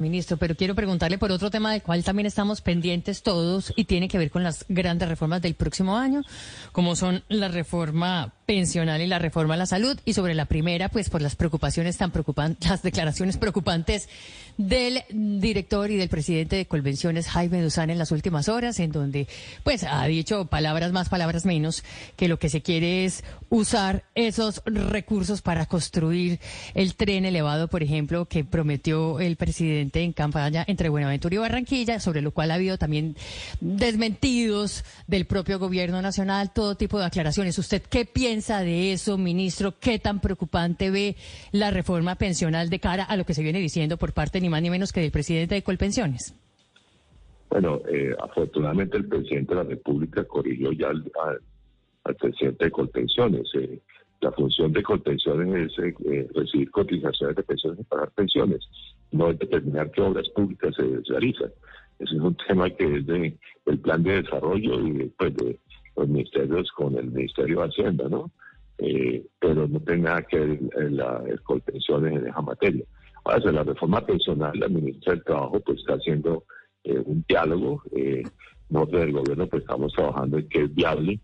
Ministro, pero quiero preguntarle por otro tema del cual también estamos pendientes todos y tiene que ver con las grandes reformas del próximo año, como son la reforma pensional y la reforma a la salud. Y sobre la primera, pues por las preocupaciones tan preocupantes, las declaraciones preocupantes del director y del presidente de Convenciones, Jaime Duzán, en las últimas horas, en donde pues ha dicho palabras más, palabras menos, que lo que se quiere es usar esos recursos para construir el tren elevado, por ejemplo, que prometió el presidente en campaña entre Buenaventura y Barranquilla, sobre lo cual ha habido también desmentidos del propio gobierno nacional, todo tipo de aclaraciones. ¿Usted qué piensa? de eso, ministro? ¿Qué tan preocupante ve la reforma pensional de cara a lo que se viene diciendo por parte ni más ni menos que del presidente de Colpensiones? Bueno, eh, afortunadamente el presidente de la República corrigió ya al, presidente de Colpensiones. Eh, la función de Colpensiones es eh, recibir cotizaciones de pensiones y pagar pensiones, no es determinar qué obras públicas se realizan. Ese es un tema que es de, del plan de desarrollo y después de los ministerios con el Ministerio de Hacienda, ¿no? Eh, pero no tiene nada que ver la pensiones en esa materia. Ahora, la reforma pensional, la ministra del Trabajo pues está haciendo eh, un diálogo. Eh, nosotros del gobierno pues estamos trabajando en que es viable,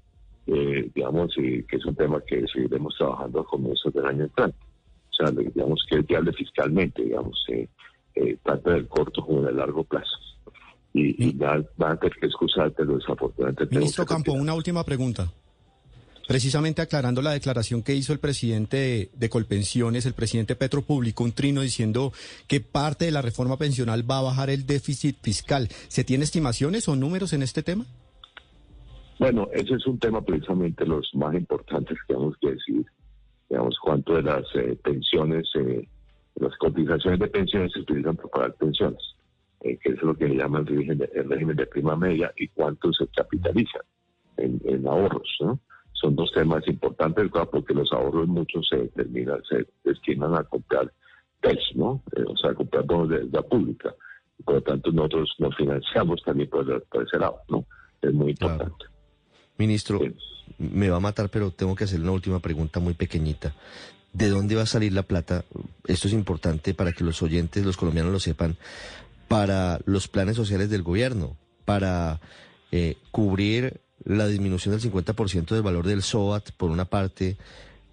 eh, digamos, y que es un tema que seguiremos trabajando a comienzos del año entrante. O sea, digamos que es viable fiscalmente, digamos, tanto en el corto como en el largo plazo y, y van a tener que excusarte desafortunadamente. Ministro Campo, una última pregunta. Precisamente aclarando la declaración que hizo el presidente de, Colpensiones, el presidente Petro publicó un trino diciendo que parte de la reforma pensional va a bajar el déficit fiscal. ¿Se tiene estimaciones o números en este tema? Bueno, ese es un tema precisamente los más importantes que tenemos que decir. De las eh, pensiones, eh, las cotizaciones de pensiones se utilizan para pagar pensiones. Eh, que es lo que le llaman el régimen, de, prima media, y cuánto se capitaliza en, ahorros. ¿no? Son dos temas importantes, porque los ahorros muchos se determinan, se destinan a comprar TES, ¿no? Eh, o sea, a comprar bonos de deuda pública. Por lo tanto, nosotros nos financiamos también por, ese lado, ¿no? Es muy importante. Ministro, me va a matar, pero tengo que hacer una última pregunta muy pequeñita. ¿De dónde va a salir la plata? Esto es importante para que los oyentes, los colombianos lo sepan para los planes sociales del gobierno, para eh, cubrir la disminución del 50% del valor del SOAT, por una parte,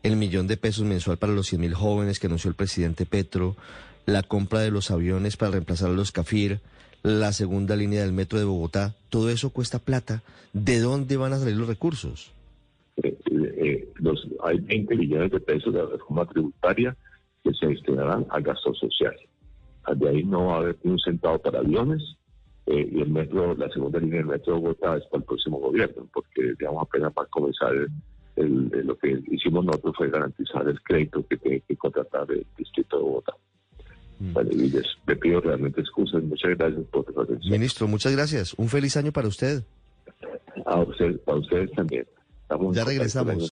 el millón de pesos mensual para los 100.000 jóvenes que anunció el presidente Petro, la compra de los aviones para reemplazar a los CAFIR, la segunda línea del metro de Bogotá, todo eso cuesta plata. ¿De dónde van a salir los recursos? Eh, los, hay 20 millones de pesos de la reforma tributaria que se destinarán a gastos sociales. De ahí no va a haber ni un centavo para aviones. Eh, y el metro, la segunda línea del metro de Bogotá es para el próximo gobierno, porque digamos apenas para comenzar lo que hicimos nosotros fue garantizar el crédito que tiene que contratar el distrito de Bogotá. Mm. les, pido realmente excusas. Muchas gracias por su atención. Ministro, muchas gracias. Un feliz año para usted. A usted, para ustedes también. Ya regresamos.